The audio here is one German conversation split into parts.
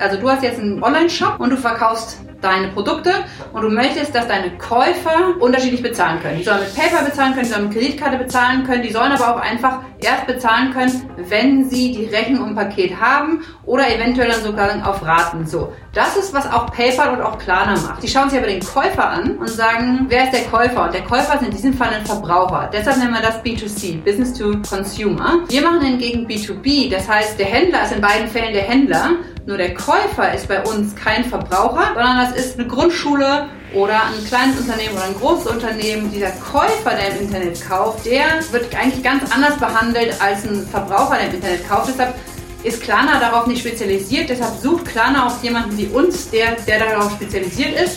Also du hast jetzt einen Online-Shop und du verkaufst deine Produkte und du möchtest, dass deine Käufer unterschiedlich bezahlen können. Die sollen mit PayPal bezahlen können, die sollen mit Kreditkarte bezahlen können, die sollen aber auch einfach erst bezahlen können, wenn sie die Rechnung im Paket haben oder eventuell dann sogar auf Raten. So, das ist, was auch PayPal und auch Klarna macht. Die schauen sich aber den Käufer an und sagen, wer ist der Käufer? Und der Käufer ist in diesem Fall ein Verbraucher. Deshalb nennen wir das B2C, Business to Consumer. Wir machen hingegen B2B, das heißt, der Händler ist in beiden Fällen der Händler nur der Käufer ist bei uns kein Verbraucher, sondern das ist eine Grundschule oder ein kleines Unternehmen oder ein großes Unternehmen. Dieser Käufer, der im Internet kauft, der wird eigentlich ganz anders behandelt als ein Verbraucher, der im Internet kauft. Deshalb ist Klarna darauf nicht spezialisiert. Deshalb sucht Klarna auch jemanden wie uns, der, der darauf spezialisiert ist.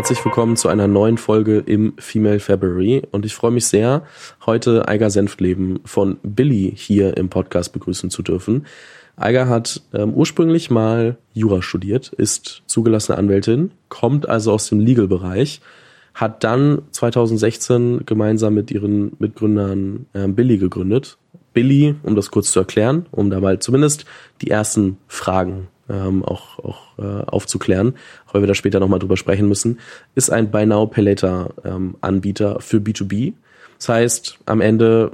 Herzlich willkommen zu einer neuen Folge im Female February und ich freue mich sehr, heute Eiger Senftleben von Billy hier im Podcast begrüßen zu dürfen. Eiger hat ähm, ursprünglich mal Jura studiert, ist zugelassene Anwältin, kommt also aus dem Legal-Bereich, hat dann 2016 gemeinsam mit ihren Mitgründern ähm, Billy gegründet. Billy, um das kurz zu erklären, um da mal zumindest die ersten Fragen ähm, auch, auch äh, aufzuklären, auch weil wir da später nochmal drüber sprechen müssen, ist ein Buy Now Pay Later ähm, Anbieter für B2B. Das heißt, am Ende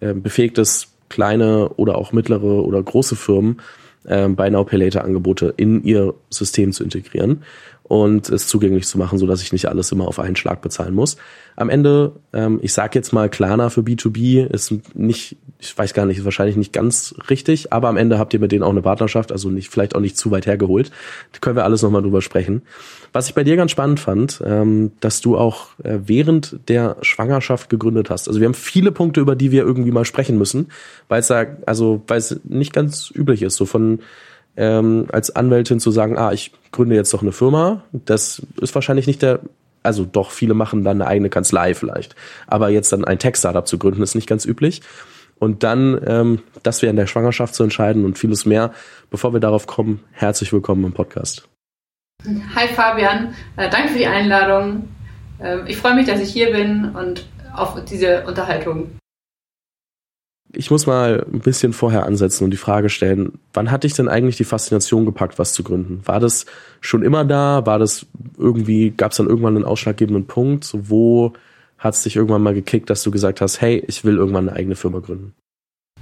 äh, befähigt es kleine oder auch mittlere oder große Firmen, äh, Buy Now Pay Later Angebote in ihr System zu integrieren und es zugänglich zu machen, so dass ich nicht alles immer auf einen Schlag bezahlen muss. Am Ende, ähm, ich sage jetzt mal Klarna für B2B, ist nicht, ich weiß gar nicht, ist wahrscheinlich nicht ganz richtig, aber am Ende habt ihr mit denen auch eine Partnerschaft, also nicht, vielleicht auch nicht zu weit hergeholt. Da können wir alles nochmal drüber sprechen. Was ich bei dir ganz spannend fand, ähm, dass du auch äh, während der Schwangerschaft gegründet hast. Also wir haben viele Punkte, über die wir irgendwie mal sprechen müssen, weil es da, also weil es nicht ganz üblich ist, so von ähm, als Anwältin zu sagen, ah, ich gründe jetzt doch eine Firma, das ist wahrscheinlich nicht der, also doch, viele machen dann eine eigene Kanzlei vielleicht, aber jetzt dann ein Tech-Startup zu gründen, ist nicht ganz üblich. Und dann ähm, das wäre in der Schwangerschaft zu entscheiden und vieles mehr. Bevor wir darauf kommen, herzlich willkommen im Podcast. Hi Fabian, äh, danke für die Einladung. Ähm, ich freue mich, dass ich hier bin und auf diese Unterhaltung ich muss mal ein bisschen vorher ansetzen und die Frage stellen, wann hat dich denn eigentlich die Faszination gepackt, was zu gründen? War das schon immer da? War das irgendwie, gab es dann irgendwann einen ausschlaggebenden Punkt? Wo hat es dich irgendwann mal gekickt, dass du gesagt hast, hey, ich will irgendwann eine eigene Firma gründen?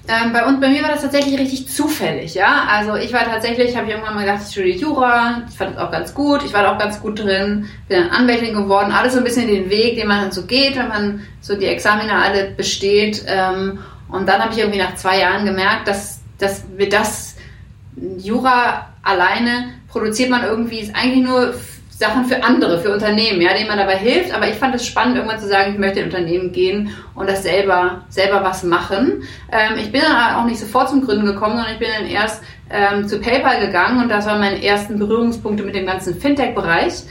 Ähm, bei uns, bei mir war das tatsächlich richtig zufällig, ja. Also ich war tatsächlich, habe ich irgendwann mal gedacht, ich studiere Jura, ich fand das auch ganz gut, ich war da auch ganz gut drin, bin dann Anwältin geworden, alles so ein bisschen den Weg, den man dann so geht, wenn man so die Examina alle besteht. Ähm, und dann habe ich irgendwie nach zwei Jahren gemerkt, dass, dass wir das Jura alleine produziert man irgendwie, eigentlich nur Sachen für andere, für Unternehmen, ja, denen man dabei hilft. Aber ich fand es spannend, irgendwann zu sagen, ich möchte in Unternehmen gehen und das selber, selber was machen. Ähm, ich bin dann auch nicht sofort zum Gründen gekommen, sondern ich bin dann erst ähm, zu PayPal gegangen und das waren meine ersten Berührungspunkte mit dem ganzen Fintech-Bereich.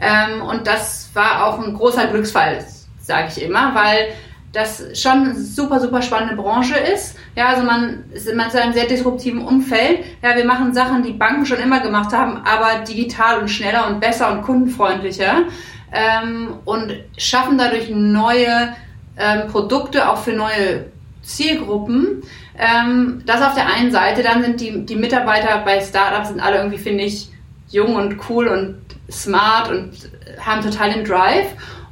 Ähm, und das war auch ein großer Glücksfall, sage ich immer, weil das schon eine super, super spannende Branche ist. Ja, also man ist in einem sehr disruptiven Umfeld. Ja, wir machen Sachen, die Banken schon immer gemacht haben, aber digital und schneller und besser und kundenfreundlicher ähm, und schaffen dadurch neue ähm, Produkte auch für neue Zielgruppen. Ähm, das auf der einen Seite, dann sind die, die Mitarbeiter bei Startups sind alle irgendwie, finde ich, jung und cool und smart und haben total den Drive.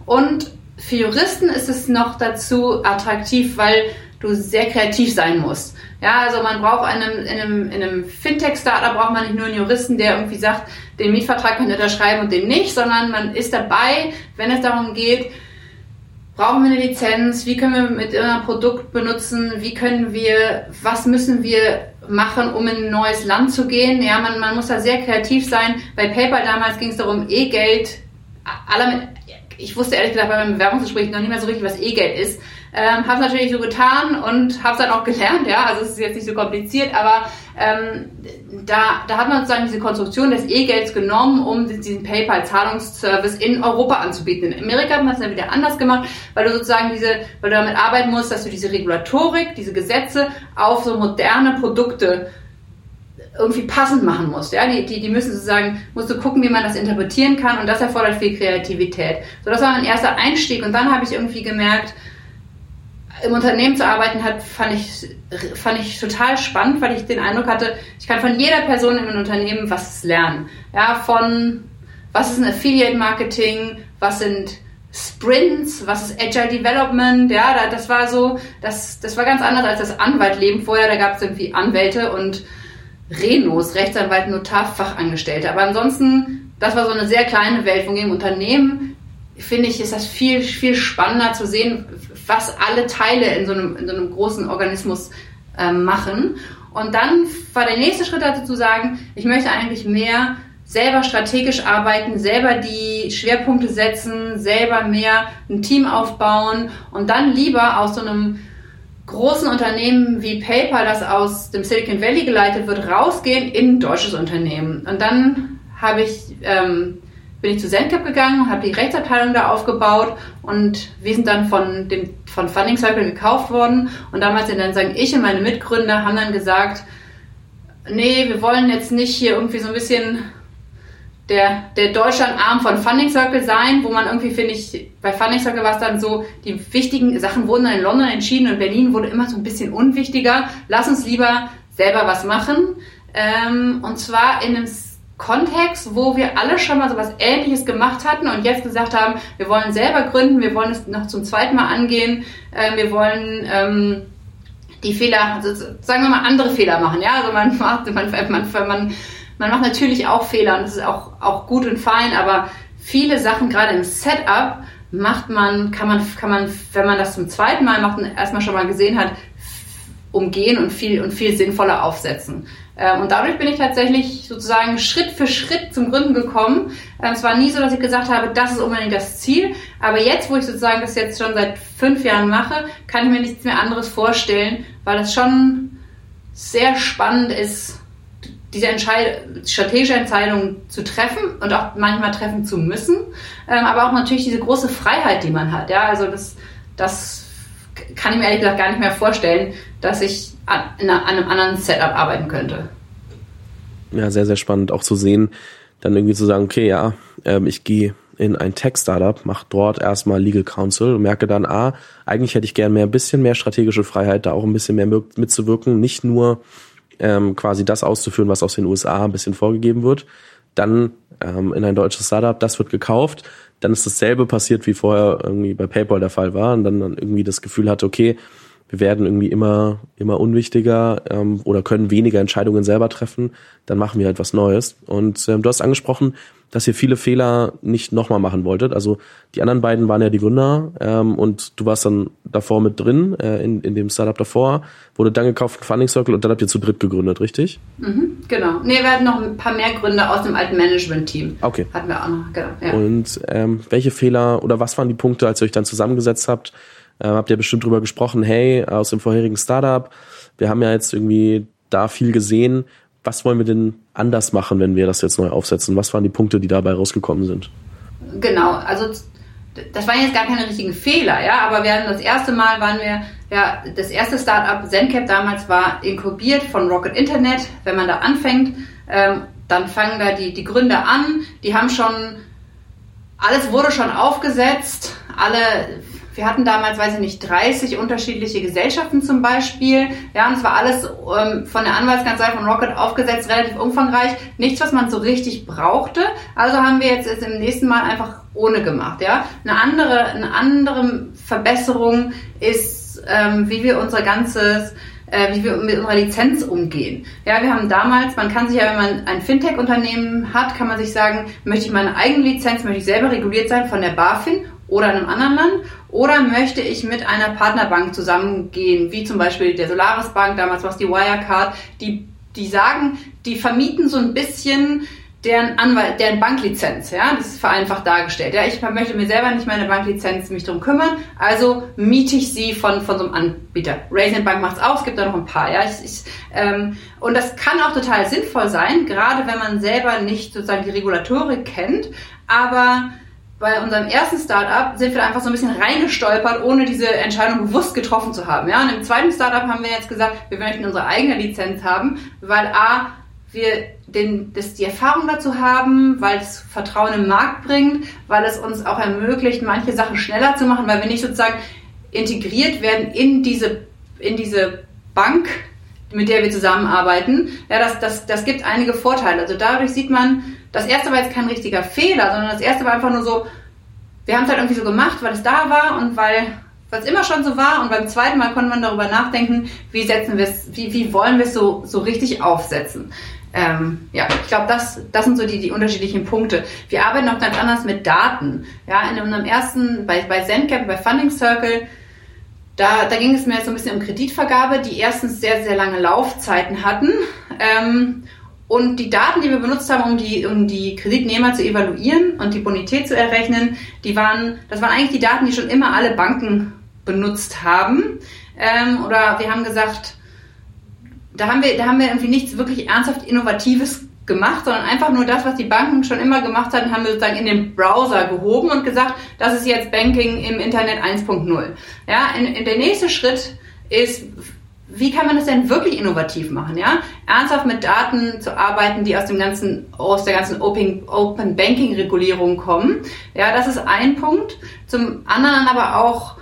Und für Juristen ist es noch dazu attraktiv, weil du sehr kreativ sein musst. Ja, also man braucht in einem, in einem, in einem Fintech-Startup braucht man nicht nur einen Juristen, der irgendwie sagt, den Mietvertrag könnt ihr unterschreiben und den nicht, sondern man ist dabei, wenn es darum geht, brauchen wir eine Lizenz, wie können wir mit einem Produkt benutzen, wie können wir, was müssen wir machen, um in ein neues Land zu gehen. Ja, man, man muss da sehr kreativ sein. Bei PayPal damals ging es darum, E-Geld, alle mit, ich wusste ehrlich gesagt bei meinem Bewerbungsgespräch noch nicht mehr so richtig, was E-Geld ist. Ähm, habe es natürlich so getan und habe es dann auch gelernt, ja, also es ist jetzt nicht so kompliziert, aber ähm, da, da hat man sozusagen diese Konstruktion des E-Gelds genommen, um diesen PayPal-Zahlungsservice in Europa anzubieten. In Amerika hat man es dann wieder anders gemacht, weil du sozusagen diese, weil du damit arbeiten musst, dass du diese Regulatorik, diese Gesetze auf so moderne Produkte irgendwie passend machen musst. Ja? Die, die, die müssen sozusagen, musst du gucken, wie man das interpretieren kann und das erfordert viel Kreativität. So, das war mein erster Einstieg und dann habe ich irgendwie gemerkt, im Unternehmen zu arbeiten hat, fand ich, fand ich total spannend, weil ich den Eindruck hatte, ich kann von jeder Person im Unternehmen was lernen. Ja, von was ist ein Affiliate Marketing, was sind Sprints, was ist Agile Development, ja, das war so, das, das war ganz anders als das Anwaltleben vorher, da gab es irgendwie Anwälte und Renos, Rechtsanwalt, Notar, Fachangestellte. Aber ansonsten, das war so eine sehr kleine Welt. Von jedem Unternehmen, finde ich, ist das viel, viel spannender zu sehen, was alle Teile in so einem, in so einem großen Organismus äh, machen. Und dann war der nächste Schritt dazu zu sagen, ich möchte eigentlich mehr selber strategisch arbeiten, selber die Schwerpunkte setzen, selber mehr ein Team aufbauen und dann lieber aus so einem großen Unternehmen wie PayPal, das aus dem Silicon Valley geleitet wird, rausgehen in ein deutsches Unternehmen. Und dann habe ich ähm, bin ich zu Zentcap gegangen, habe die Rechtsabteilung da aufgebaut und wir sind dann von dem von Funding Circle gekauft worden und damals sind dann sagen ich und meine Mitgründer haben dann gesagt, nee, wir wollen jetzt nicht hier irgendwie so ein bisschen der, der Deutschland-Arm von Funding Circle sein, wo man irgendwie, finde ich, bei Funding Circle war es dann so, die wichtigen Sachen wurden dann in London entschieden und Berlin wurde immer so ein bisschen unwichtiger. Lass uns lieber selber was machen. Ähm, und zwar in einem Kontext, wo wir alle schon mal so was Ähnliches gemacht hatten und jetzt gesagt haben, wir wollen selber gründen, wir wollen es noch zum zweiten Mal angehen, äh, wir wollen ähm, die Fehler, also sagen wir mal andere Fehler machen, ja, also man macht, man, man, man, man macht natürlich auch Fehler und das ist auch, auch gut und fein, aber viele Sachen gerade im Setup macht man, kann man, kann man, wenn man das zum zweiten Mal macht und erstmal schon mal gesehen hat, umgehen und viel und viel sinnvoller aufsetzen. Ähm, und dadurch bin ich tatsächlich sozusagen Schritt für Schritt zum Gründen gekommen. Ähm, es war nie so, dass ich gesagt habe, das ist unbedingt das Ziel. Aber jetzt, wo ich sozusagen das jetzt schon seit fünf Jahren mache, kann ich mir nichts mehr anderes vorstellen, weil es schon sehr spannend ist, diese Entscheid strategische Entscheidungen zu treffen und auch manchmal treffen zu müssen, ähm, aber auch natürlich diese große Freiheit, die man hat. Ja, also das, das kann ich mir ehrlich gesagt gar nicht mehr vorstellen, dass ich an, an einem anderen Setup arbeiten könnte. Ja, sehr, sehr spannend auch zu sehen, dann irgendwie zu sagen, okay, ja, ähm, ich gehe in ein Tech-Startup, mache dort erstmal Legal Counsel und merke dann, ah, eigentlich hätte ich gern mehr, ein bisschen mehr strategische Freiheit, da auch ein bisschen mehr mitzuwirken, nicht nur ähm, quasi das auszuführen, was aus den USA ein bisschen vorgegeben wird. Dann ähm, in ein deutsches Startup, das wird gekauft, dann ist dasselbe passiert, wie vorher irgendwie bei PayPal der Fall war und dann, dann irgendwie das Gefühl hatte, okay, wir werden irgendwie immer, immer unwichtiger ähm, oder können weniger Entscheidungen selber treffen, dann machen wir halt was Neues. Und ähm, du hast angesprochen, dass ihr viele Fehler nicht nochmal machen wolltet. Also die anderen beiden waren ja die Gründer ähm, und du warst dann davor mit drin, äh, in, in dem Startup davor, wurde dann gekauft von Funding Circle und dann habt ihr zu dritt gegründet, richtig? Mhm, genau. Nee, wir hatten noch ein paar mehr Gründer aus dem alten Management-Team. Okay. Hatten wir auch noch, genau. Ja. Und ähm, welche Fehler oder was waren die Punkte, als ihr euch dann zusammengesetzt habt? Ähm, habt ihr bestimmt drüber gesprochen, hey, aus dem vorherigen Startup, wir haben ja jetzt irgendwie da viel gesehen. Was wollen wir denn anders machen, wenn wir das jetzt neu aufsetzen? Was waren die Punkte, die dabei rausgekommen sind? Genau, also das waren jetzt gar keine richtigen Fehler, ja, aber wir haben das erste Mal waren wir, ja, das erste Startup Zencap damals war inkubiert von Rocket Internet. Wenn man da anfängt, ähm, dann fangen da die, die Gründer an, die haben schon, alles wurde schon aufgesetzt, alle wir hatten damals, weiß ich nicht, 30 unterschiedliche Gesellschaften zum Beispiel. Ja, und es war alles ähm, von der Anwaltskanzlei von Rocket aufgesetzt, relativ umfangreich. Nichts, was man so richtig brauchte. Also haben wir jetzt, jetzt im nächsten Mal einfach ohne gemacht. Ja, eine andere, eine andere Verbesserung ist, ähm, wie wir unser ganzes äh, wie wir mit unserer Lizenz umgehen. Ja, wir haben damals, man kann sich ja, wenn man ein Fintech-Unternehmen hat, kann man sich sagen, möchte ich meine eigene Lizenz, möchte ich selber reguliert sein von der BaFin oder einem anderen Land? Oder möchte ich mit einer Partnerbank zusammengehen, wie zum Beispiel der Solaris Bank, damals war es die Wirecard, die, die sagen, die vermieten so ein bisschen deren Anwalt, deren Banklizenz, ja, das ist vereinfacht dargestellt. Ja, ich möchte mir selber nicht meine Banklizenz mich drum kümmern, also miete ich sie von, von so einem Anbieter. Raisin Bank macht's auch, es gibt da noch ein paar, ja. Ich, ich, ähm, und das kann auch total sinnvoll sein, gerade wenn man selber nicht sozusagen die Regulatorik kennt, aber bei unserem ersten Startup sind wir einfach so ein bisschen reingestolpert, ohne diese Entscheidung bewusst getroffen zu haben. Ja, und im zweiten Startup haben wir jetzt gesagt, wir möchten unsere eigene Lizenz haben, weil A, wir den, das, die Erfahrung dazu haben, weil es Vertrauen im Markt bringt, weil es uns auch ermöglicht, manche Sachen schneller zu machen, weil wir nicht sozusagen integriert werden in diese, in diese Bank, mit der wir zusammenarbeiten. Ja, das, das, das gibt einige Vorteile. Also dadurch sieht man, das erste war jetzt kein richtiger Fehler, sondern das erste war einfach nur so, wir haben es halt irgendwie so gemacht, weil es da war und weil was immer schon so war. Und beim zweiten Mal konnte man darüber nachdenken, wie setzen wir es, wie, wie wollen wir es so, so richtig aufsetzen. Ähm, ja, ich glaube, das, das sind so die, die unterschiedlichen Punkte. Wir arbeiten auch ganz anders mit Daten. Ja, in unserem ersten, bei, bei ZenCap, bei Funding Circle, da, da ging es mir jetzt so ein bisschen um Kreditvergabe, die erstens sehr, sehr lange Laufzeiten hatten. Ähm, und die Daten, die wir benutzt haben, um die, um die Kreditnehmer zu evaluieren und die Bonität zu errechnen, die waren, das waren eigentlich die Daten, die schon immer alle Banken benutzt haben. Ähm, oder wir haben gesagt, da haben wir, da haben wir irgendwie nichts wirklich ernsthaft Innovatives gemacht, sondern einfach nur das, was die Banken schon immer gemacht hatten, haben wir sozusagen in den Browser gehoben und gesagt, das ist jetzt Banking im Internet 1.0. Ja, in, in der nächste Schritt ist, wie kann man das denn wirklich innovativ machen, ja? Ernsthaft mit Daten zu arbeiten, die aus dem ganzen, aus der ganzen Open, Open Banking Regulierung kommen. Ja, das ist ein Punkt. Zum anderen aber auch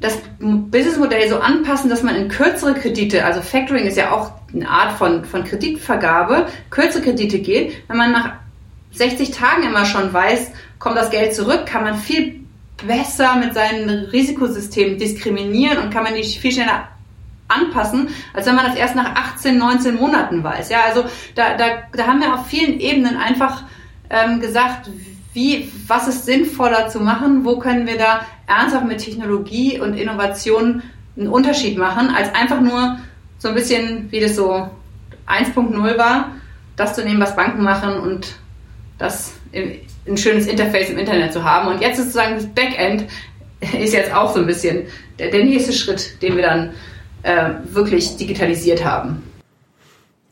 das Businessmodell so anpassen, dass man in kürzere Kredite, also Factoring ist ja auch eine Art von, von Kreditvergabe, kürzere Kredite geht. Wenn man nach 60 Tagen immer schon weiß, kommt das Geld zurück, kann man viel besser mit seinen Risikosystemen diskriminieren und kann man die viel schneller anpassen, als wenn man das erst nach 18, 19 Monaten weiß. Ja, also da, da, da haben wir auf vielen Ebenen einfach ähm, gesagt, wie, was ist sinnvoller zu machen, wo können wir da ernsthaft mit Technologie und Innovation einen Unterschied machen, als einfach nur so ein bisschen, wie das so 1.0 war, das zu nehmen, was Banken machen und das ein schönes Interface im Internet zu haben. Und jetzt ist sozusagen das Backend ist jetzt auch so ein bisschen der, der nächste Schritt, den wir dann äh, wirklich digitalisiert haben.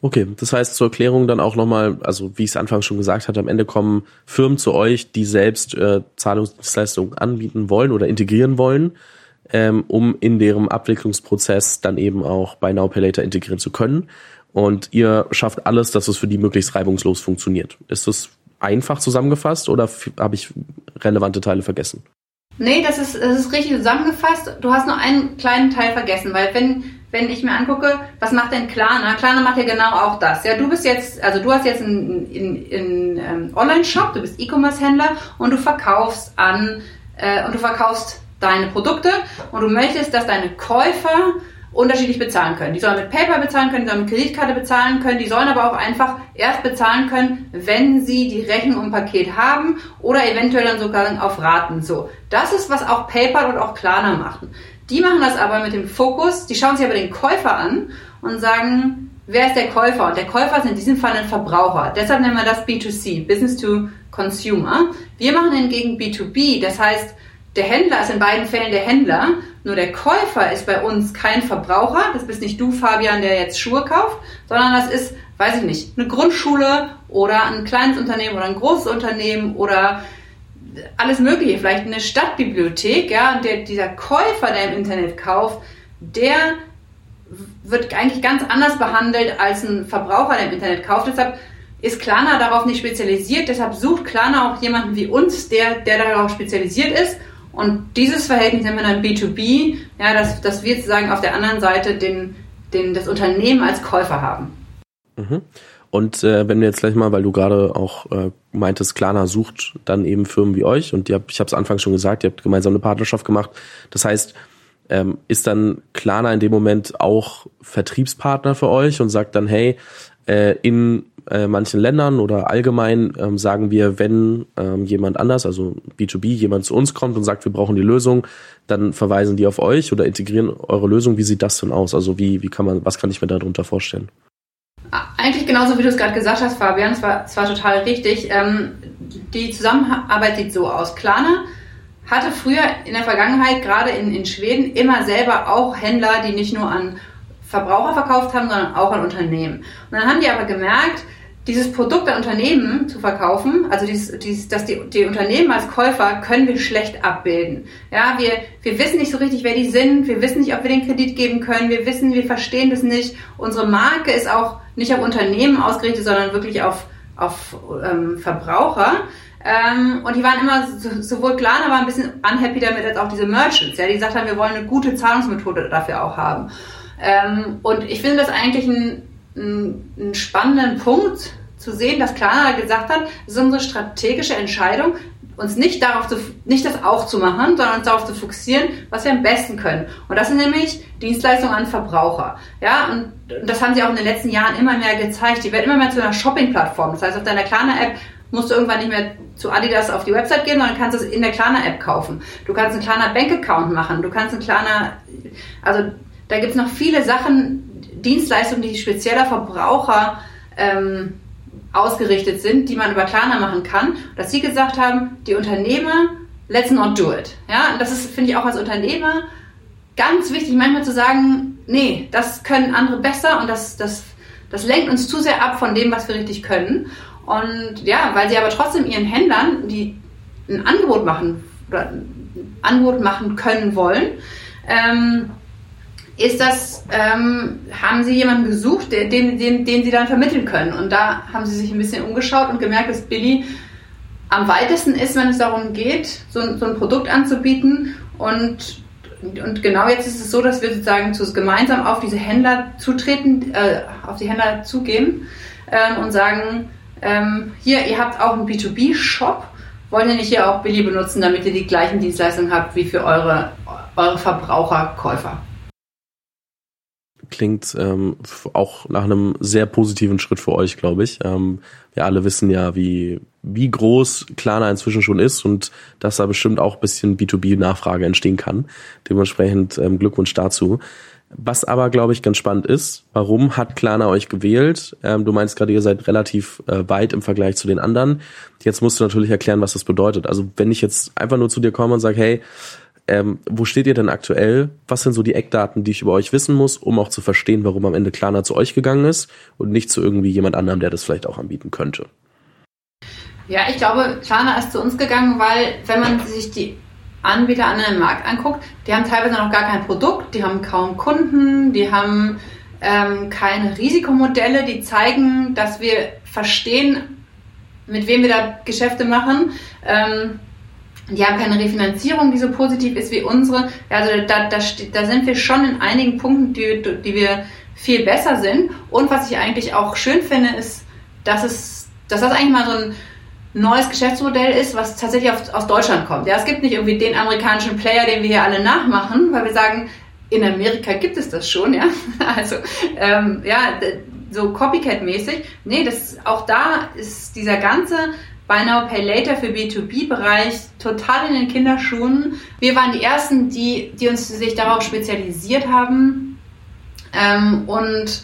Okay, das heißt zur Erklärung dann auch nochmal, also wie ich es anfangs schon gesagt hatte, am Ende kommen Firmen zu euch, die selbst äh, Zahlungsdienstleistungen anbieten wollen oder integrieren wollen, ähm, um in deren Abwicklungsprozess dann eben auch bei Now Pay Later integrieren zu können. Und ihr schafft alles, dass es für die möglichst reibungslos funktioniert. Ist das einfach zusammengefasst oder habe ich relevante Teile vergessen? Nee, das ist, das ist richtig zusammengefasst. Du hast nur einen kleinen Teil vergessen, weil wenn wenn ich mir angucke, was macht denn Klarna? Klarna macht ja genau auch das. Ja, du bist jetzt, also du hast jetzt einen, einen, ähm, Online-Shop, du bist E-Commerce-Händler und du verkaufst an äh, und du verkaufst deine Produkte und du möchtest, dass deine Käufer unterschiedlich bezahlen können. Die sollen mit PayPal bezahlen können, die sollen mit Kreditkarte bezahlen können, die sollen aber auch einfach erst bezahlen können, wenn sie die Rechnung im Paket haben oder eventuell dann sogar auf Raten. So, das ist was auch PayPal und auch Klarna machen. Die machen das aber mit dem Fokus, die schauen sich aber den Käufer an und sagen, wer ist der Käufer? Und der Käufer ist in diesem Fall ein Verbraucher. Deshalb nennen wir das B2C, Business to Consumer. Wir machen hingegen B2B, das heißt, der Händler ist in beiden Fällen der Händler, nur der Käufer ist bei uns kein Verbraucher. Das bist nicht du, Fabian, der jetzt Schuhe kauft, sondern das ist, weiß ich nicht, eine Grundschule oder ein kleines Unternehmen oder ein großes Unternehmen oder alles Mögliche, vielleicht eine Stadtbibliothek, ja, und der, dieser Käufer, der im Internet kauft, der wird eigentlich ganz anders behandelt als ein Verbraucher, der im Internet kauft. Deshalb ist Klarna darauf nicht spezialisiert. Deshalb sucht Klarna auch jemanden wie uns, der, der darauf spezialisiert ist. Und dieses Verhältnis nennen wir dann B2B, ja, dass, dass wir sozusagen auf der anderen Seite den, den, das Unternehmen als Käufer haben. Mhm. Und äh, wenn wir jetzt gleich mal, weil du gerade auch äh, meintest, Klarna sucht dann eben Firmen wie euch und ihr ich habe es anfangs schon gesagt, ihr habt gemeinsam eine Partnerschaft gemacht. Das heißt, ähm, ist dann Klarna in dem Moment auch Vertriebspartner für euch und sagt dann, hey, äh, in äh, manchen Ländern oder allgemein ähm, sagen wir, wenn ähm, jemand anders, also B2B, jemand zu uns kommt und sagt, wir brauchen die Lösung, dann verweisen die auf euch oder integrieren eure Lösung. Wie sieht das denn aus? Also wie, wie kann man, was kann ich mir darunter vorstellen? Eigentlich genauso, wie du es gerade gesagt hast, Fabian. Es war, es total richtig. Ähm, die Zusammenarbeit sieht so aus. Klarna hatte früher in der Vergangenheit, gerade in, in Schweden, immer selber auch Händler, die nicht nur an Verbraucher verkauft haben, sondern auch an Unternehmen. Und dann haben die aber gemerkt, dieses Produkt an Unternehmen zu verkaufen, also dieses, dieses, dass die, die Unternehmen als Käufer können wir schlecht abbilden. Ja, wir, wir wissen nicht so richtig, wer die sind, wir wissen nicht, ob wir den Kredit geben können, wir wissen, wir verstehen das nicht. Unsere Marke ist auch nicht auf Unternehmen ausgerichtet, sondern wirklich auf, auf ähm, Verbraucher. Ähm, und die waren immer so, sowohl klar, aber ein bisschen unhappy damit als auch diese Merchants, ja, die gesagt haben, wir wollen eine gute Zahlungsmethode dafür auch haben. Ähm, und ich finde das eigentlich ein, ein, einen spannenden Punkt zu sehen, dass Klarna gesagt hat, es ist unsere strategische Entscheidung, uns nicht darauf zu, nicht das auch zu machen, sondern uns darauf zu fokussieren, was wir am besten können. Und das sind nämlich Dienstleistungen an Verbraucher. Ja, und das haben sie auch in den letzten Jahren immer mehr gezeigt. Die werden immer mehr zu einer Shopping-Plattform. Das heißt, auf deiner Klarna-App musst du irgendwann nicht mehr zu Adidas auf die Website gehen, sondern kannst es in der Klarna-App kaufen. Du kannst einen Klarna Bank-Account machen. Du kannst einen Klarna, also da gibt es noch viele Sachen, Dienstleistungen, die spezieller Verbraucher ähm, ausgerichtet sind, die man über Klarna machen kann. Dass sie gesagt haben, die Unternehmer, let's not do it. Ja, und das ist, finde ich, auch als Unternehmer ganz wichtig, manchmal zu sagen, nee, das können andere besser und das, das, das lenkt uns zu sehr ab von dem, was wir richtig können. Und ja, weil sie aber trotzdem ihren Händlern, die ein Angebot machen oder ein Angebot machen können wollen, ähm, ist das, ähm, haben sie jemanden gesucht, den, den, den sie dann vermitteln können. Und da haben sie sich ein bisschen umgeschaut und gemerkt, dass Billy am weitesten ist, wenn es darum geht, so, so ein Produkt anzubieten. Und, und genau jetzt ist es so, dass wir sozusagen zu, gemeinsam auf diese Händler zutreten, äh, auf die Händler zugehen ähm, und sagen, ähm, hier, ihr habt auch einen B2B-Shop, wollt ihr nicht hier auch Billy benutzen, damit ihr die gleichen Dienstleistungen habt wie für eure, eure Verbraucherkäufer? Klingt ähm, auch nach einem sehr positiven Schritt für euch, glaube ich. Ähm, wir alle wissen ja, wie, wie groß Klarna inzwischen schon ist und dass da bestimmt auch bisschen B2B-Nachfrage entstehen kann. Dementsprechend ähm, Glückwunsch dazu. Was aber, glaube ich, ganz spannend ist, warum hat Klarna euch gewählt? Ähm, du meinst gerade, ihr seid relativ äh, weit im Vergleich zu den anderen. Jetzt musst du natürlich erklären, was das bedeutet. Also wenn ich jetzt einfach nur zu dir komme und sage, hey, ähm, wo steht ihr denn aktuell? Was sind so die Eckdaten, die ich über euch wissen muss, um auch zu verstehen, warum am Ende Klarna zu euch gegangen ist und nicht zu irgendwie jemand anderem, der das vielleicht auch anbieten könnte? Ja, ich glaube, Klarna ist zu uns gegangen, weil wenn man sich die Anbieter an einem Markt anguckt, die haben teilweise noch gar kein Produkt, die haben kaum Kunden, die haben ähm, keine Risikomodelle, die zeigen, dass wir verstehen, mit wem wir da Geschäfte machen. Ähm, die haben keine Refinanzierung, die so positiv ist wie unsere. Also da, da, da sind wir schon in einigen Punkten, die, die wir viel besser sind. Und was ich eigentlich auch schön finde, ist, dass es, dass das eigentlich mal so ein neues Geschäftsmodell ist, was tatsächlich aus, aus Deutschland kommt. Ja, es gibt nicht irgendwie den amerikanischen Player, den wir hier alle nachmachen, weil wir sagen, in Amerika gibt es das schon, ja. Also ähm, ja, so Copycat-mäßig. Nee, das auch da ist dieser ganze Buy Now Pay Later für B2B-Bereich total in den Kinderschuhen. Wir waren die ersten, die, die uns sich darauf spezialisiert haben. Ähm, und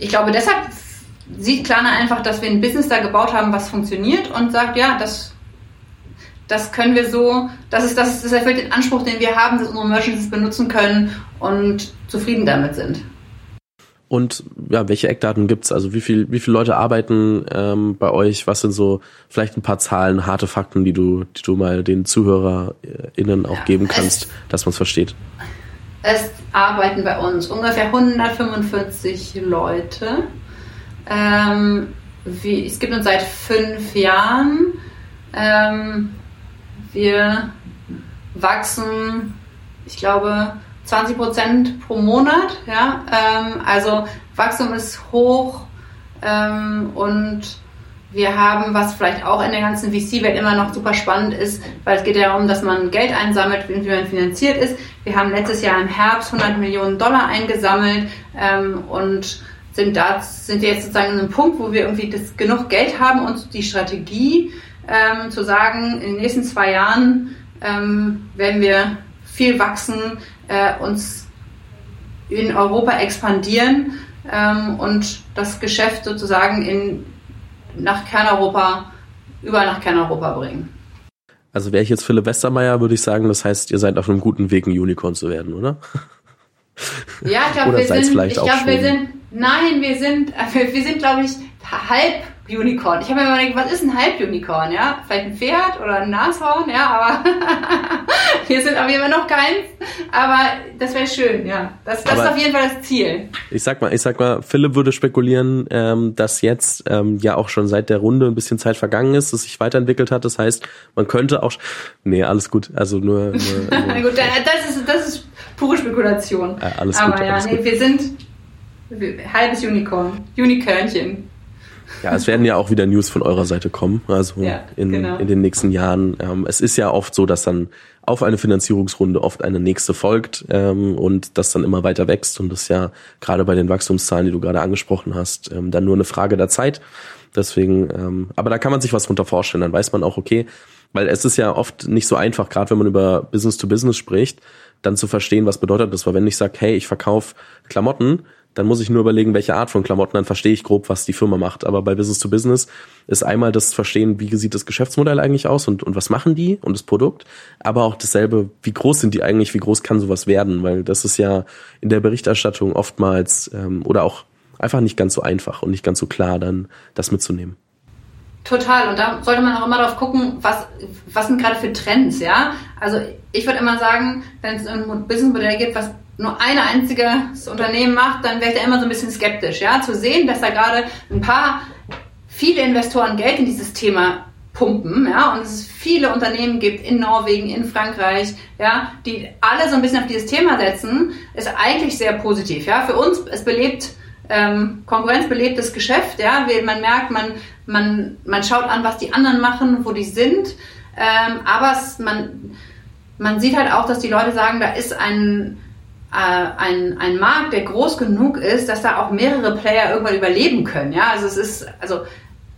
ich glaube, deshalb sieht Klarna einfach, dass wir ein Business da gebaut haben, was funktioniert und sagt, ja, das, das können wir so, das ist, das, das erfüllt den Anspruch, den wir haben, dass unsere Merchants es benutzen können und zufrieden damit sind. Und ja, welche Eckdaten gibt's? Also wie viel, wie viele Leute arbeiten ähm, bei euch? Was sind so vielleicht ein paar Zahlen, harte Fakten, die du, die du mal den ZuhörerInnen auch ja, geben kannst, dass man es versteht? Es arbeiten bei uns ungefähr 145 Leute ähm, wie, es gibt uns seit fünf Jahren. Ähm, wir wachsen, ich glaube, 20 Prozent pro Monat. Ja? Ähm, also Wachstum ist hoch ähm, und wir haben, was vielleicht auch in der ganzen VC-Welt immer noch super spannend ist, weil es geht ja darum, dass man Geld einsammelt, wie man finanziert ist. Wir haben letztes Jahr im Herbst 100 Millionen Dollar eingesammelt ähm, und sind da, sind jetzt sozusagen an einem Punkt, wo wir irgendwie das, genug Geld haben und die Strategie ähm, zu sagen, in den nächsten zwei Jahren ähm, werden wir viel wachsen, äh, uns in Europa expandieren ähm, und das Geschäft sozusagen in, nach Kerneuropa, überall nach Kerneuropa bringen. Also wäre ich jetzt Philipp Westermeier, würde ich sagen, das heißt, ihr seid auf einem guten Weg, ein Unicorn zu werden, oder? Ja, ich glaube, wir sind, ich glaube, wir sind, nein, wir sind, wir sind, glaube ich, halb Unicorn. Ich habe mir überlegt, was ist ein Halb-Unicorn, ja? Vielleicht ein Pferd oder ein Nashorn, ja, aber wir sind auf jeden Fall noch keins. Aber das wäre schön, ja. Das, das ist auf jeden Fall das Ziel. Ich sag mal, ich sag mal, Philipp würde spekulieren, ähm, dass jetzt ähm, ja auch schon seit der Runde ein bisschen Zeit vergangen ist, dass sich weiterentwickelt hat. Das heißt, man könnte auch. Nee, alles gut. Also nur. nur, nur gut, das ist, das ist pure Spekulation. Ja, alles aber gut. ja, alles nee, gut. wir sind halbes Unicorn. Unikörnchen. Ja, es werden ja auch wieder News von eurer Seite kommen, also Ja, in, genau. in den nächsten Jahren. Ähm, es ist ja oft so, dass dann auf eine Finanzierungsrunde oft eine nächste folgt ähm, und das dann immer weiter wächst und das ist ja gerade bei den Wachstumszahlen, die du gerade angesprochen hast, ähm, dann nur eine Frage der Zeit. Deswegen, ähm, aber da kann man sich was drunter vorstellen, dann weiß man auch, okay, weil es ist ja oft nicht so einfach, gerade wenn man über Business to Business spricht, dann zu verstehen, was bedeutet das. Weil wenn ich sage, hey, ich verkaufe Klamotten, dann muss ich nur überlegen, welche Art von Klamotten, dann verstehe ich grob, was die Firma macht. Aber bei Business to Business ist einmal das Verstehen, wie sieht das Geschäftsmodell eigentlich aus und, und was machen die und das Produkt, aber auch dasselbe, wie groß sind die eigentlich, wie groß kann sowas werden, weil das ist ja in der Berichterstattung oftmals ähm, oder auch einfach nicht ganz so einfach und nicht ganz so klar, dann das mitzunehmen. Total. Und da sollte man auch immer drauf gucken, was, was sind gerade für Trends, ja? Also ich würde immer sagen, wenn es ein Businessmodell gibt, was nur ein einziges Unternehmen macht, dann wäre ich da immer so ein bisschen skeptisch, ja? Zu sehen, dass da gerade ein paar, viele Investoren Geld in dieses Thema pumpen, ja, und es viele Unternehmen gibt in Norwegen, in Frankreich, ja, die alle so ein bisschen auf dieses Thema setzen, ist eigentlich sehr positiv, ja. Für uns, es belebt ähm, Konkurrenz belebtes Geschäft, ja, man merkt, man, man, man schaut an, was die anderen machen, wo die sind, ähm, aber es, man, man sieht halt auch, dass die Leute sagen, da ist ein, ein, ein Markt, der groß genug ist, dass da auch mehrere Player irgendwann überleben können, ja, also es ist, also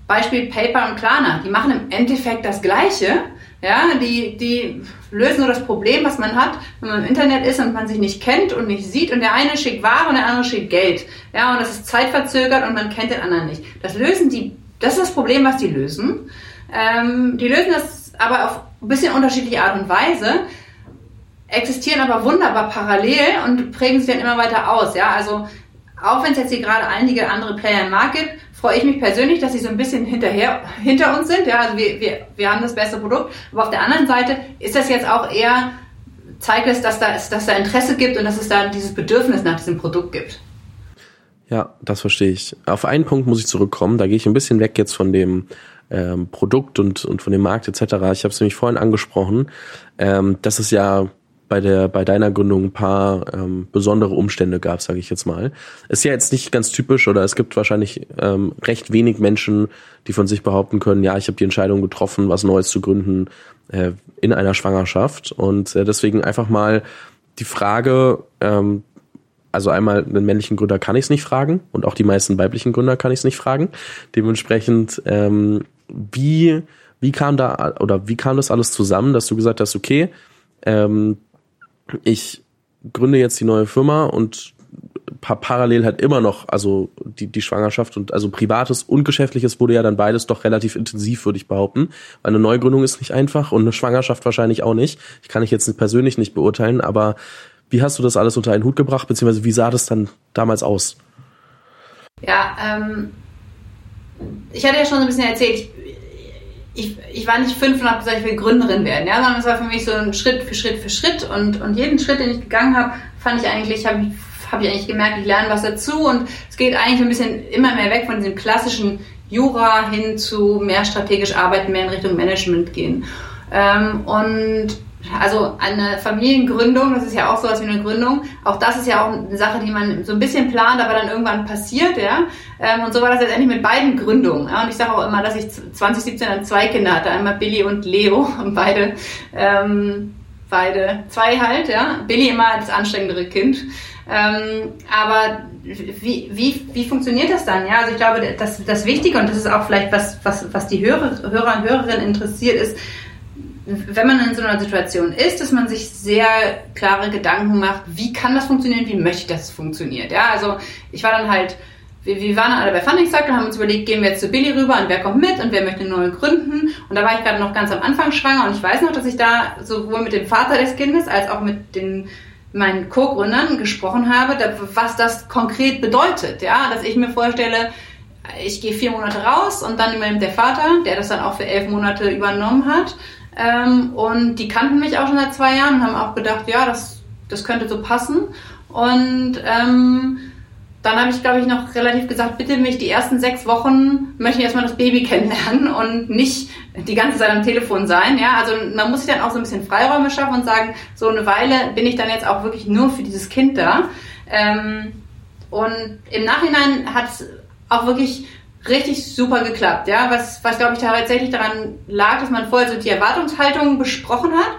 Beispiel Paper und Klarna, die machen im Endeffekt das Gleiche, ja, die, die lösen nur das Problem, was man hat, wenn man im Internet ist und man sich nicht kennt und nicht sieht und der eine schickt Ware und der andere schickt Geld. Ja, und das ist zeitverzögert und man kennt den anderen nicht. Das lösen die, das ist das Problem, was die lösen. Ähm, die lösen das aber auf ein bisschen unterschiedliche Art und Weise, existieren aber wunderbar parallel und prägen sich dann immer weiter aus. Ja, also auch wenn es jetzt hier gerade einige andere Player im Markt gibt, freue ich mich persönlich, dass sie so ein bisschen hinterher, hinter uns sind. Ja, also wir, wir, wir haben das beste Produkt. Aber auf der anderen Seite ist das jetzt auch eher, zeigt es, dass da, dass da Interesse gibt und dass es da dieses Bedürfnis nach diesem Produkt gibt. Ja, das verstehe ich. Auf einen Punkt muss ich zurückkommen. Da gehe ich ein bisschen weg jetzt von dem ähm, Produkt und, und von dem Markt etc. Ich habe es nämlich vorhin angesprochen, ähm, dass es ja bei der bei deiner Gründung ein paar ähm, besondere Umstände gab, sage ich jetzt mal. Ist ja jetzt nicht ganz typisch oder es gibt wahrscheinlich ähm, recht wenig Menschen, die von sich behaupten können, ja, ich habe die Entscheidung getroffen, was Neues zu gründen äh, in einer Schwangerschaft und äh, deswegen einfach mal die Frage, ähm, also einmal einen männlichen Gründer kann ich es nicht fragen und auch die meisten weiblichen Gründer kann ich es nicht fragen. Dementsprechend, ähm, wie wie kam da oder wie kam das alles zusammen, dass du gesagt hast, okay, ähm, ich gründe jetzt die neue Firma und pa parallel halt immer noch, also die, die Schwangerschaft und also privates und geschäftliches wurde ja dann beides doch relativ intensiv, würde ich behaupten. Weil eine Neugründung ist nicht einfach und eine Schwangerschaft wahrscheinlich auch nicht. Ich kann ich jetzt persönlich nicht beurteilen, aber wie hast du das alles unter einen Hut gebracht, beziehungsweise wie sah das dann damals aus? Ja, ähm, ich hatte ja schon ein bisschen erzählt, ich, ich, ich war nicht fünf und habe gesagt, ich will Gründerin werden, ja, sondern es war für mich so ein Schritt für Schritt für Schritt und, und jeden Schritt, den ich gegangen habe, fand ich eigentlich, habe ich, hab ich eigentlich gemerkt, ich lerne was dazu und es geht eigentlich ein bisschen immer mehr weg von diesem klassischen Jura hin zu mehr strategisch arbeiten, mehr in Richtung Management gehen. Ähm, und also eine Familiengründung, das ist ja auch sowas wie eine Gründung, auch das ist ja auch eine Sache, die man so ein bisschen plant, aber dann irgendwann passiert, ja. Ähm, und so war das letztendlich mit beiden Gründungen. Und ich sage auch immer, dass ich 2017 dann zwei Kinder hatte, einmal Billy und Leo, und beide, ähm, beide, zwei halt, ja. Billy immer das anstrengendere Kind. Ähm, aber wie, wie, wie funktioniert das dann? Ja, also ich glaube, das, das Wichtige und das ist auch vielleicht was, was, was die Hörer, Hörer und Hörerinnen interessiert ist, wenn man in so einer Situation ist, dass man sich sehr klare Gedanken macht, wie kann das funktionieren, wie möchte ich, dass es funktioniert. Ja, also ich war dann halt, wir, wir waren alle bei Funding Circle, haben uns überlegt, gehen wir jetzt zu Billy rüber und wer kommt mit und wer möchte neu gründen. Und da war ich gerade noch ganz am Anfang schwanger und ich weiß noch, dass ich da sowohl mit dem Vater des Kindes als auch mit den meinen Co-Gründern gesprochen habe, was das konkret bedeutet. Ja, dass ich mir vorstelle, ich gehe vier Monate raus und dann übernimmt der Vater, der das dann auch für elf Monate übernommen hat. Ähm, und die kannten mich auch schon seit zwei Jahren und haben auch gedacht, ja, das, das könnte so passen. Und ähm, dann habe ich, glaube ich, noch relativ gesagt, bitte mich die ersten sechs Wochen möchte ich erstmal das Baby kennenlernen und nicht die ganze Zeit am Telefon sein. Ja, also man muss sich dann auch so ein bisschen Freiräume schaffen und sagen, so eine Weile bin ich dann jetzt auch wirklich nur für dieses Kind da. Ähm, und im Nachhinein hat es auch wirklich richtig super geklappt. Ja, was, was glaube ich tatsächlich daran lag, dass man vorher so die Erwartungshaltung besprochen hat.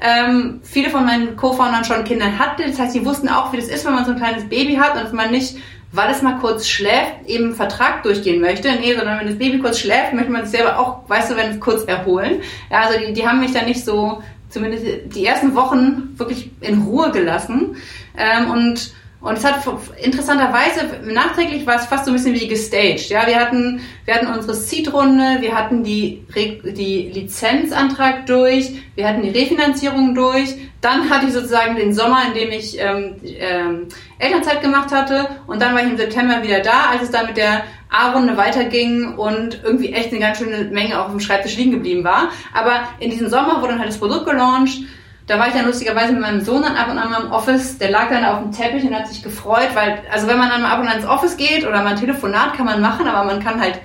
Ähm, viele von meinen Co-Foundern schon Kinder hatten. Das heißt, sie wussten auch, wie das ist, wenn man so ein kleines Baby hat und man nicht, weil es mal kurz schläft, eben einen Vertrag durchgehen möchte. Nee, sondern wenn das Baby kurz schläft, möchte man sich selber auch, weißt du, wenn es kurz erholen. Ja, also die, die haben mich dann nicht so, zumindest die ersten Wochen wirklich in Ruhe gelassen. Ähm, und und es hat interessanterweise, nachträglich war es fast so ein bisschen wie gestaged. Ja, wir hatten, wir hatten unsere Seed-Runde, wir hatten die, die Lizenzantrag durch, wir hatten die Refinanzierung durch. Dann hatte ich sozusagen den Sommer, in dem ich ähm, ähm, Elternzeit gemacht hatte. Und dann war ich im September wieder da, als es dann mit der A-Runde weiterging und irgendwie echt eine ganz schöne Menge auf dem Schreibtisch liegen geblieben war. Aber in diesem Sommer wurde dann halt das Produkt gelauncht da war ich dann lustigerweise mit meinem Sohn dann ab und an mal im Office, der lag dann auf dem Teppich und hat sich gefreut, weil, also wenn man dann mal ab und an ins Office geht oder mal ein Telefonat kann man machen, aber man kann halt,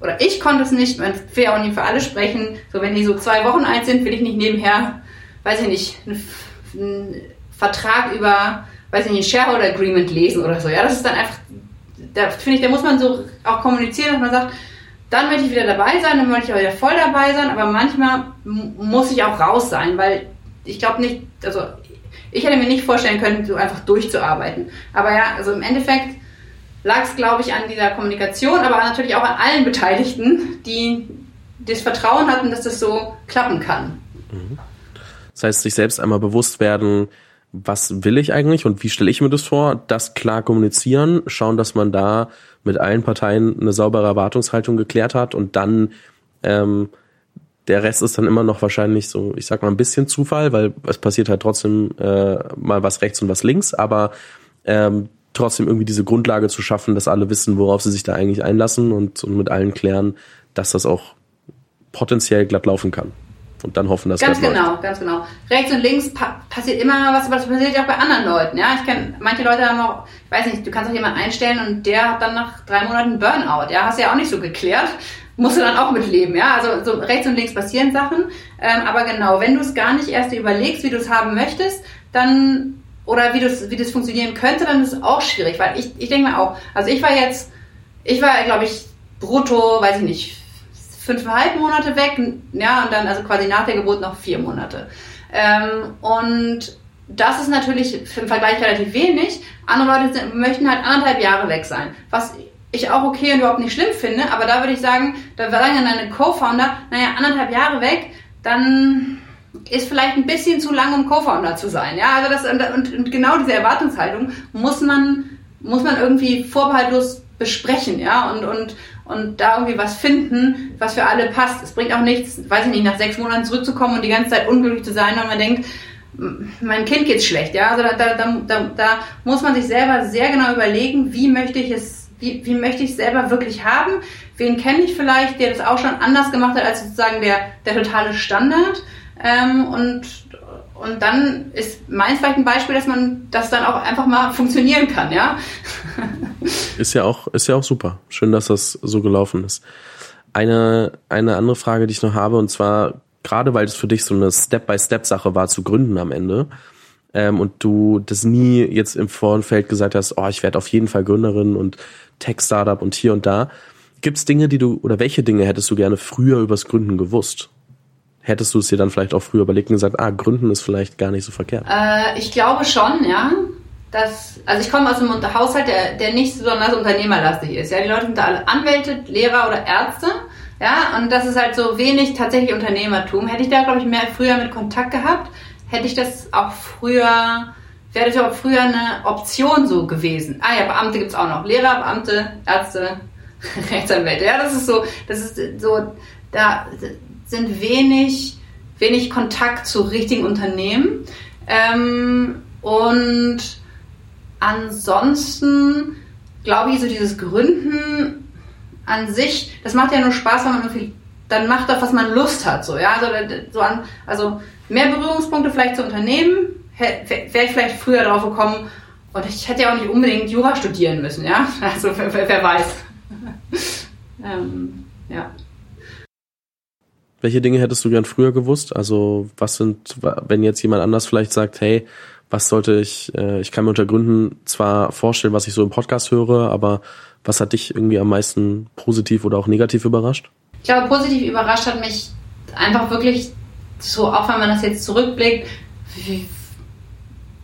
oder ich konnte es nicht, man will ja auch nicht für alle sprechen, so wenn die so zwei Wochen alt sind, will ich nicht nebenher, weiß ich nicht, einen, Vertrag über, weiß ich nicht, ein Shareholder Agreement lesen oder so, ja, das ist dann einfach, da finde ich, da muss man so auch kommunizieren, dass man sagt, dann möchte ich wieder dabei sein, dann möchte ich auch wieder voll dabei sein, aber manchmal muss ich auch raus sein, weil ich glaube nicht, also ich hätte mir nicht vorstellen können, so einfach durchzuarbeiten. Aber ja, also im Endeffekt lag es, glaube ich, an dieser Kommunikation, aber natürlich auch an allen Beteiligten, die das Vertrauen hatten, dass das so klappen kann. Mhm. Das heißt, sich selbst einmal bewusst werden, was will ich eigentlich und wie stelle ich mir das vor, das klar kommunizieren, schauen, dass man da mit allen Parteien eine saubere Erwartungshaltung geklärt hat und dann ähm, der Rest ist dann immer noch wahrscheinlich so, ich sag mal, ein bisschen Zufall, weil es passiert halt trotzdem äh, mal was rechts und was links, aber ähm, trotzdem irgendwie diese Grundlage zu schaffen, dass alle wissen, worauf sie sich da eigentlich einlassen und, und mit allen klären, dass das auch potenziell glatt laufen kann. Und dann hoffen, dass Ganz genau, läuft. ganz genau. Rechts und links pa passiert immer was, aber das passiert ja auch bei anderen Leuten. Ja, ich kenne, manche Leute haben auch, ich weiß nicht, du kannst auch jemanden einstellen und der hat dann nach drei Monaten Burnout. Ja, hast du ja auch nicht so geklärt musst du dann auch mitleben, ja. Also so rechts und links passieren Sachen. Ähm, aber genau, wenn du es gar nicht erst überlegst, wie du es haben möchtest, dann oder wie das, wie das funktionieren könnte, dann ist es auch schwierig, weil ich, ich denke mir auch, also ich war jetzt, ich war, glaube ich, brutto, weiß ich nicht, fünfeinhalb Monate weg, ja, und dann also quasi nach der Geburt noch vier Monate. Ähm, und das ist natürlich im Vergleich relativ wenig. Andere Leute sind, möchten halt anderthalb Jahre weg sein. Was ich auch okay und überhaupt nicht schlimm finde, aber da würde ich sagen, da sagen dann deine Co-Founder, naja, anderthalb Jahre weg, dann ist vielleicht ein bisschen zu lang, um Co-Founder zu sein. Ja, also das und, und, genau diese Erwartungshaltung muss man muss man irgendwie vorbehaltlos besprechen, ja, und und und da irgendwie was finden, was für alle passt. Es bringt auch nichts, weiß ich nicht, nach sechs Monaten zurückzukommen und die ganze Zeit unglücklich zu sein, weil man denkt, mein Kind geht's schlecht, ja. Also da, da, da, da muss man sich selber sehr genau überlegen, wie möchte ich es wie, wie möchte ich es selber wirklich haben? Wen kenne ich vielleicht, der das auch schon anders gemacht hat als sozusagen der, der totale Standard? Ähm, und, und dann ist meins vielleicht ein Beispiel, dass man das dann auch einfach mal funktionieren kann, ja? ist ja auch, ist ja auch super. Schön, dass das so gelaufen ist. Eine, eine andere Frage, die ich noch habe, und zwar gerade weil es für dich so eine Step-by-Step-Sache war zu gründen am Ende ähm, und du das nie jetzt im Vorfeld gesagt hast, oh, ich werde auf jeden Fall Gründerin und Tech-Startup und hier und da. Gibt es Dinge, die du, oder welche Dinge hättest du gerne früher übers Gründen gewusst? Hättest du es dir dann vielleicht auch früher überlegt und gesagt, ah, Gründen ist vielleicht gar nicht so verkehrt? Äh, ich glaube schon, ja. Das, also ich komme aus einem Haushalt, der, der nicht besonders unternehmerlastig ist. Ja, die Leute sind da alle Anwälte, Lehrer oder Ärzte. Ja, und das ist halt so wenig tatsächlich Unternehmertum. Hätte ich da, glaube ich, mehr früher mit Kontakt gehabt, hätte ich das auch früher, wäre das auch früher eine Option so gewesen. Ah ja, Beamte gibt's auch noch. Lehrer, Beamte, Ärzte, Rechtsanwälte. Ja, das ist so, das ist so, da sind wenig, wenig Kontakt zu richtigen Unternehmen. Ähm, und ansonsten glaube ich, so dieses Gründen an sich, das macht ja nur Spaß, wenn man irgendwie dann macht doch, was man Lust hat. So, ja? also, so an, also mehr Berührungspunkte vielleicht zu Unternehmen, wäre ich vielleicht früher drauf gekommen. Und ich hätte ja auch nicht unbedingt Jura studieren müssen, ja. Also wer, wer weiß. ähm, ja. Welche Dinge hättest du gern früher gewusst? Also was sind, wenn jetzt jemand anders vielleicht sagt, hey, was sollte ich, äh, ich kann mir unter Gründen zwar vorstellen, was ich so im Podcast höre, aber was hat dich irgendwie am meisten positiv oder auch negativ überrascht? Ich glaube, positiv überrascht hat mich einfach wirklich so, auch wenn man das jetzt zurückblickt,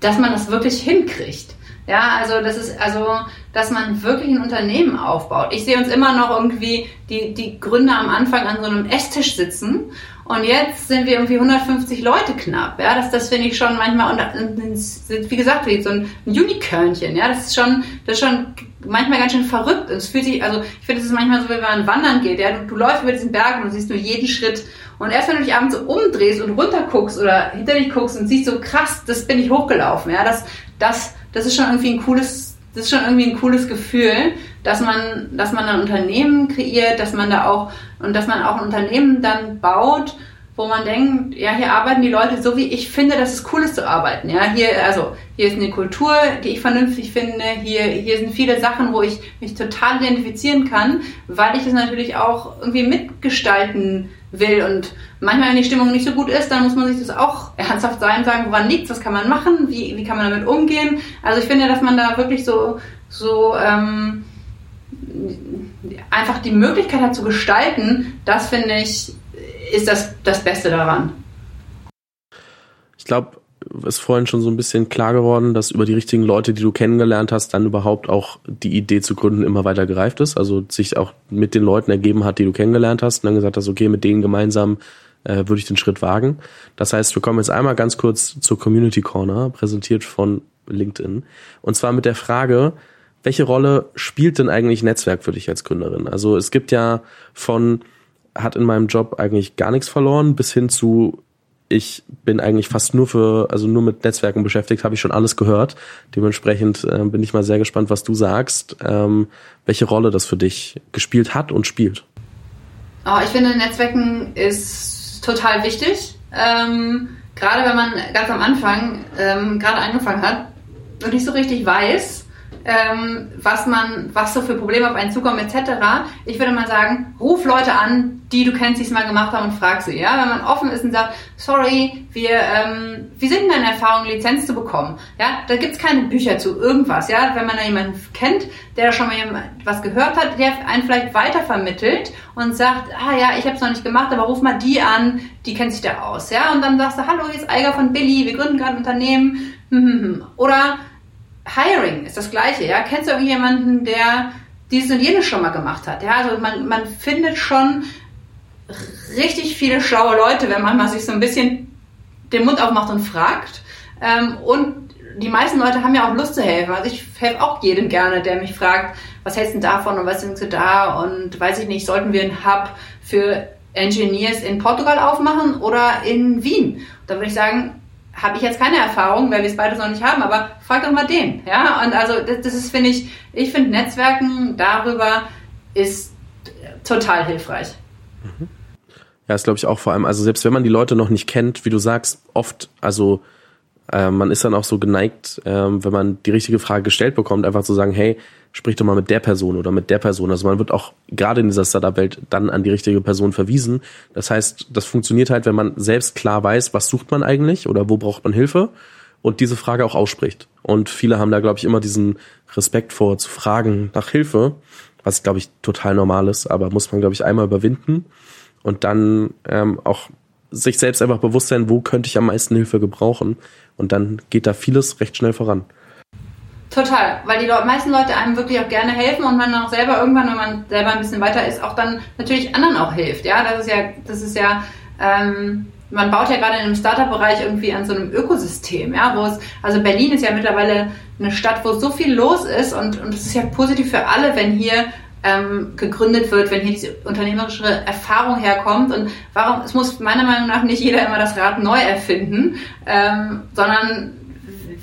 dass man das wirklich hinkriegt. Ja, also das ist also, dass man wirklich ein Unternehmen aufbaut. Ich sehe uns immer noch irgendwie die, die Gründer am Anfang an so einem Esstisch sitzen und jetzt sind wir irgendwie 150 Leute knapp. Ja, das, das finde ich schon manchmal, und, wie gesagt, wie so ein Unikörnchen. Ja, das ist schon, das ist schon manchmal ganz schön verrückt. Und es fühlt sich, also ich finde, es ist manchmal so, wenn man wandern geht. Ja, du, du läufst über diesen Berg und du siehst nur jeden Schritt. Und erst wenn du dich abends so umdrehst und runter guckst oder hinter dich guckst und siehst so krass, das bin ich hochgelaufen. Ja, das, das, das ist schon irgendwie ein cooles, das ist schon irgendwie ein cooles Gefühl, dass man, dass man ein Unternehmen kreiert, dass man da auch und dass man auch ein Unternehmen dann baut, wo man denkt, ja, hier arbeiten die Leute so, wie ich finde, dass es cool ist zu arbeiten. Ja, hier, also, hier ist eine Kultur, die ich vernünftig finde. Hier, hier sind viele Sachen, wo ich mich total identifizieren kann, weil ich das natürlich auch irgendwie mitgestalten will. Und manchmal, wenn die Stimmung nicht so gut ist, dann muss man sich das auch ernsthaft sein, sagen, woran liegt was kann man machen, wie, wie kann man damit umgehen. Also ich finde, dass man da wirklich so, so, ähm, einfach die Möglichkeit hat zu gestalten, das finde ich, ist das das Beste daran. Ich glaube, ist vorhin schon so ein bisschen klar geworden, dass über die richtigen Leute, die du kennengelernt hast, dann überhaupt auch die Idee zu gründen immer weiter gereift ist. Also sich auch mit den Leuten ergeben hat, die du kennengelernt hast und dann gesagt hast, okay, mit denen gemeinsam äh, würde ich den Schritt wagen. Das heißt, wir kommen jetzt einmal ganz kurz zur Community Corner, präsentiert von LinkedIn. Und zwar mit der Frage, welche Rolle spielt denn eigentlich Netzwerk für dich als Gründerin? Also es gibt ja von hat in meinem Job eigentlich gar nichts verloren bis hin zu ich bin eigentlich fast nur für, also nur mit Netzwerken beschäftigt, habe ich schon alles gehört. Dementsprechend äh, bin ich mal sehr gespannt, was du sagst, ähm, welche Rolle das für dich gespielt hat und spielt. Oh, ich finde, Netzwerken ist total wichtig. Ähm, gerade wenn man ganz am Anfang ähm, gerade angefangen hat und nicht so richtig weiß, ähm, was man, was so für Probleme auf einen zukommen etc. Ich würde mal sagen, ruf Leute an, die du kennst, die es mal gemacht haben und frag sie. Ja, wenn man offen ist und sagt, sorry, wir, ähm, wie sind deine Erfahrungen, Lizenz zu bekommen? Ja, da gibt's keine Bücher zu irgendwas. Ja, wenn man da jemanden kennt, der schon mal was gehört hat, der einen vielleicht weitervermittelt und sagt, ah ja, ich habe es noch nicht gemacht, aber ruf mal die an, die kennt sich da aus. Ja, und dann sagst du, hallo, hier ist Eiger von Billy, wir gründen gerade ein Unternehmen. Oder Hiring ist das Gleiche, ja. Kennst du irgendjemanden, der dieses und jenes schon mal gemacht hat? Ja, also man, man findet schon richtig viele schlaue Leute, wenn man mal sich so ein bisschen den Mund aufmacht und fragt. Ähm, und die meisten Leute haben ja auch Lust zu helfen. Also ich helfe auch jedem gerne, der mich fragt, was hältst du davon und was sind du da und weiß ich nicht, sollten wir einen Hub für Engineers in Portugal aufmachen oder in Wien? Da würde ich sagen, habe ich jetzt keine Erfahrung, weil wir es beides noch nicht haben, aber frag doch mal den. Ja, und also das, das ist, finde ich, ich finde Netzwerken darüber ist total hilfreich. Ja, ist glaube ich auch vor allem, also selbst wenn man die Leute noch nicht kennt, wie du sagst, oft, also äh, man ist dann auch so geneigt, äh, wenn man die richtige Frage gestellt bekommt, einfach zu sagen, hey, sprich doch mal mit der Person oder mit der Person. Also man wird auch gerade in dieser Startup-Welt dann an die richtige Person verwiesen. Das heißt, das funktioniert halt, wenn man selbst klar weiß, was sucht man eigentlich oder wo braucht man Hilfe und diese Frage auch ausspricht. Und viele haben da, glaube ich, immer diesen Respekt vor, zu fragen nach Hilfe, was, glaube ich, total normal ist, aber muss man, glaube ich, einmal überwinden und dann ähm, auch sich selbst einfach bewusst sein, wo könnte ich am meisten Hilfe gebrauchen. Und dann geht da vieles recht schnell voran. Total, weil die meisten Leute einem wirklich auch gerne helfen und man auch selber irgendwann, wenn man selber ein bisschen weiter ist, auch dann natürlich anderen auch hilft. Ja, das ist ja, das ist ja, ähm, man baut ja gerade in einem Startup-Bereich irgendwie an so einem Ökosystem, ja, wo es, also Berlin ist ja mittlerweile eine Stadt, wo so viel los ist und, und es ist ja positiv für alle, wenn hier ähm, gegründet wird, wenn hier diese unternehmerische Erfahrung herkommt. Und warum, es muss meiner Meinung nach nicht jeder immer das Rad neu erfinden, ähm, sondern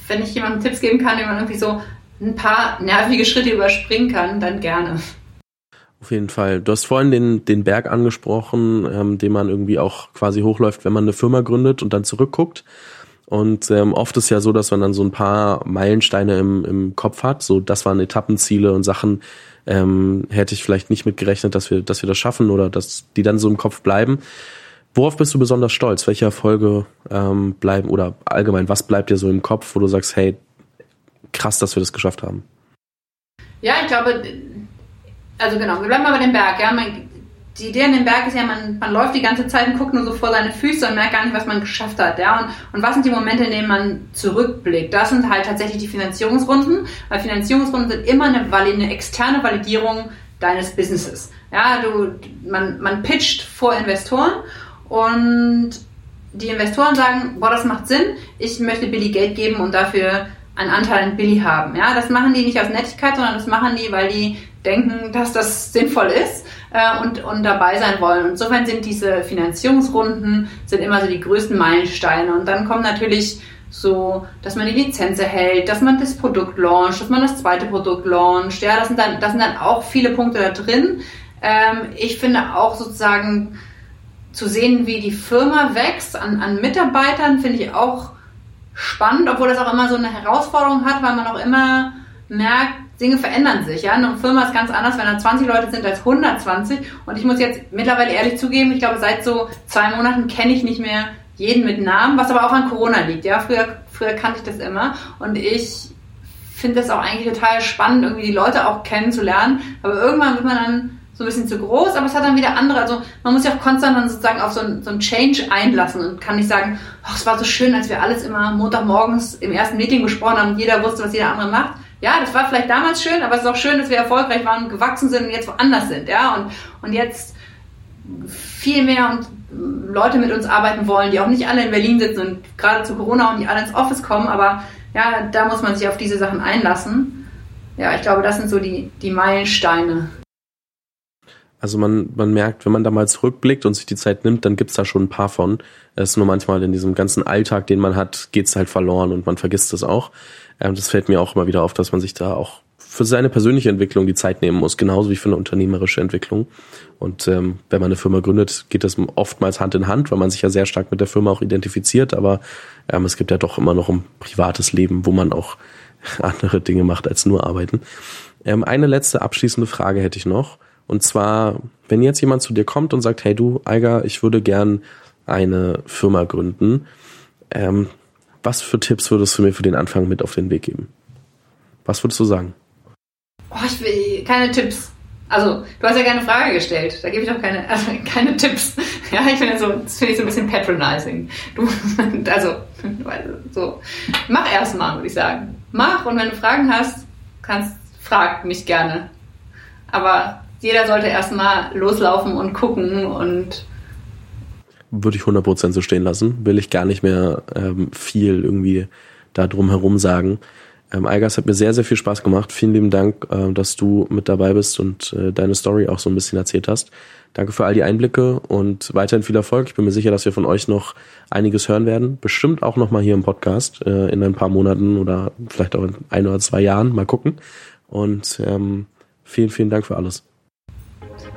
wenn ich jemandem Tipps geben kann, wie man irgendwie so ein paar nervige Schritte überspringen kann, dann gerne. Auf jeden Fall. Du hast vorhin den, den Berg angesprochen, ähm, den man irgendwie auch quasi hochläuft, wenn man eine Firma gründet und dann zurückguckt. Und ähm, oft ist ja so, dass man dann so ein paar Meilensteine im, im Kopf hat. So, das waren Etappenziele und Sachen, ähm, hätte ich vielleicht nicht mitgerechnet, dass wir, dass wir das schaffen oder dass die dann so im Kopf bleiben. Worauf bist du besonders stolz? Welche Erfolge ähm, bleiben oder allgemein, was bleibt dir so im Kopf, wo du sagst, hey, krass, dass wir das geschafft haben? Ja, ich glaube, also genau, wir bleiben mal bei dem Berg. Ja? Man, die Idee an dem Berg ist ja, man, man läuft die ganze Zeit und guckt nur so vor seine Füße und merkt gar nicht, was man geschafft hat. Ja? Und, und was sind die Momente, in denen man zurückblickt? Das sind halt tatsächlich die Finanzierungsrunden, weil Finanzierungsrunden sind immer eine, eine externe Validierung deines Businesses. Ja, du, man, man pitcht vor Investoren und die Investoren sagen, boah, das macht Sinn, ich möchte Billy Geld geben und dafür einen Anteil an Billy haben. Ja, das machen die nicht aus Nettigkeit, sondern das machen die, weil die denken, dass das sinnvoll ist äh, und, und dabei sein wollen. Und insofern sind diese Finanzierungsrunden sind immer so die größten Meilensteine. Und dann kommt natürlich so, dass man die Lizenz erhält, dass man das Produkt launcht, dass man das zweite Produkt launcht. Ja, das sind dann, das sind dann auch viele Punkte da drin. Ähm, ich finde auch sozusagen zu sehen, wie die Firma wächst an, an Mitarbeitern, finde ich auch spannend, obwohl das auch immer so eine Herausforderung hat, weil man auch immer merkt, Dinge verändern sich. Ja? Eine Firma ist ganz anders, wenn da 20 Leute sind als 120. Und ich muss jetzt mittlerweile ehrlich zugeben, ich glaube, seit so zwei Monaten kenne ich nicht mehr jeden mit Namen, was aber auch an Corona liegt. Ja? Früher, früher kannte ich das immer. Und ich finde das auch eigentlich total spannend, irgendwie die Leute auch kennenzulernen. Aber irgendwann wird man dann so ein bisschen zu groß, aber es hat dann wieder andere. Also man muss sich auch konstant dann sozusagen auf so ein, so ein Change einlassen und kann nicht sagen, ach, es war so schön, als wir alles immer Montagmorgens im ersten Meeting besprochen haben und jeder wusste, was jeder andere macht ja, das war vielleicht damals schön, aber es ist auch schön, dass wir erfolgreich waren, gewachsen sind und jetzt woanders sind, ja, und, und jetzt viel mehr und Leute mit uns arbeiten wollen, die auch nicht alle in Berlin sitzen und gerade zu Corona und die alle ins Office kommen, aber ja, da muss man sich auf diese Sachen einlassen. Ja, ich glaube, das sind so die, die Meilensteine. Also man, man merkt, wenn man da mal zurückblickt und sich die Zeit nimmt, dann gibt's da schon ein paar von. Es ist nur manchmal in diesem ganzen Alltag, den man hat, geht's halt verloren und man vergisst es auch. Ähm, das fällt mir auch immer wieder auf, dass man sich da auch für seine persönliche Entwicklung die Zeit nehmen muss, genauso wie für eine unternehmerische Entwicklung. Und ähm, wenn man eine Firma gründet, geht das oftmals Hand in Hand, weil man sich ja sehr stark mit der Firma auch identifiziert. Aber ähm, es gibt ja doch immer noch ein privates Leben, wo man auch andere Dinge macht als nur arbeiten. Ähm, eine letzte abschließende Frage hätte ich noch. Und zwar, wenn jetzt jemand zu dir kommt und sagt, hey du, Eiger, ich würde gern eine Firma gründen. Ähm, was für Tipps würdest du mir für den Anfang mit auf den Weg geben? Was würdest du sagen? Oh, ich will keine Tipps. Also, du hast ja keine Frage gestellt. Da gebe ich auch keine, also keine Tipps. Ja, ich finde so, das finde ich so ein bisschen patronizing. Du, also, so, mach erstmal, würde ich sagen. Mach und wenn du Fragen hast, kannst, frag mich gerne. Aber jeder sollte erstmal loslaufen und gucken und würde ich 100% so stehen lassen. Will ich gar nicht mehr ähm, viel irgendwie da drum herum sagen. Ähm, Algas hat mir sehr, sehr viel Spaß gemacht. Vielen lieben Dank, äh, dass du mit dabei bist und äh, deine Story auch so ein bisschen erzählt hast. Danke für all die Einblicke und weiterhin viel Erfolg. Ich bin mir sicher, dass wir von euch noch einiges hören werden. Bestimmt auch noch mal hier im Podcast äh, in ein paar Monaten oder vielleicht auch in ein oder zwei Jahren. Mal gucken. Und ähm, vielen, vielen Dank für alles.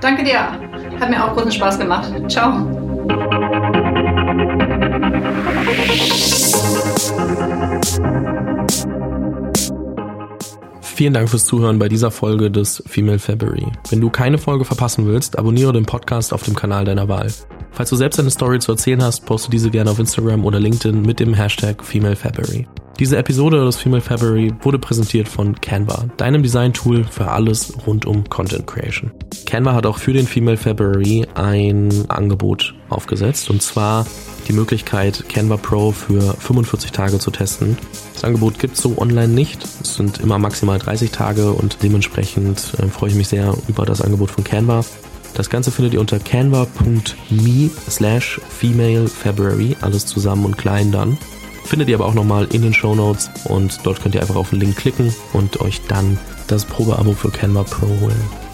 Danke dir. Hat mir auch großen Spaß gemacht. Ciao. Vielen Dank fürs Zuhören bei dieser Folge des Female February. Wenn du keine Folge verpassen willst, abonniere den Podcast auf dem Kanal deiner Wahl. Falls du selbst eine Story zu erzählen hast, poste diese gerne auf Instagram oder LinkedIn mit dem Hashtag FemaleFabry. Diese Episode des Female Fabry wurde präsentiert von Canva, deinem Design-Tool für alles rund um Content Creation. Canva hat auch für den Female Fabry ein Angebot aufgesetzt und zwar die Möglichkeit, Canva Pro für 45 Tage zu testen. Das Angebot gibt es so online nicht. Es sind immer maximal 30 Tage und dementsprechend äh, freue ich mich sehr über das Angebot von Canva. Das Ganze findet ihr unter canva.me slash female February, alles zusammen und klein dann. Findet ihr aber auch nochmal in den Show Notes und dort könnt ihr einfach auf den Link klicken und euch dann das Probeabo für Canva Pro holen.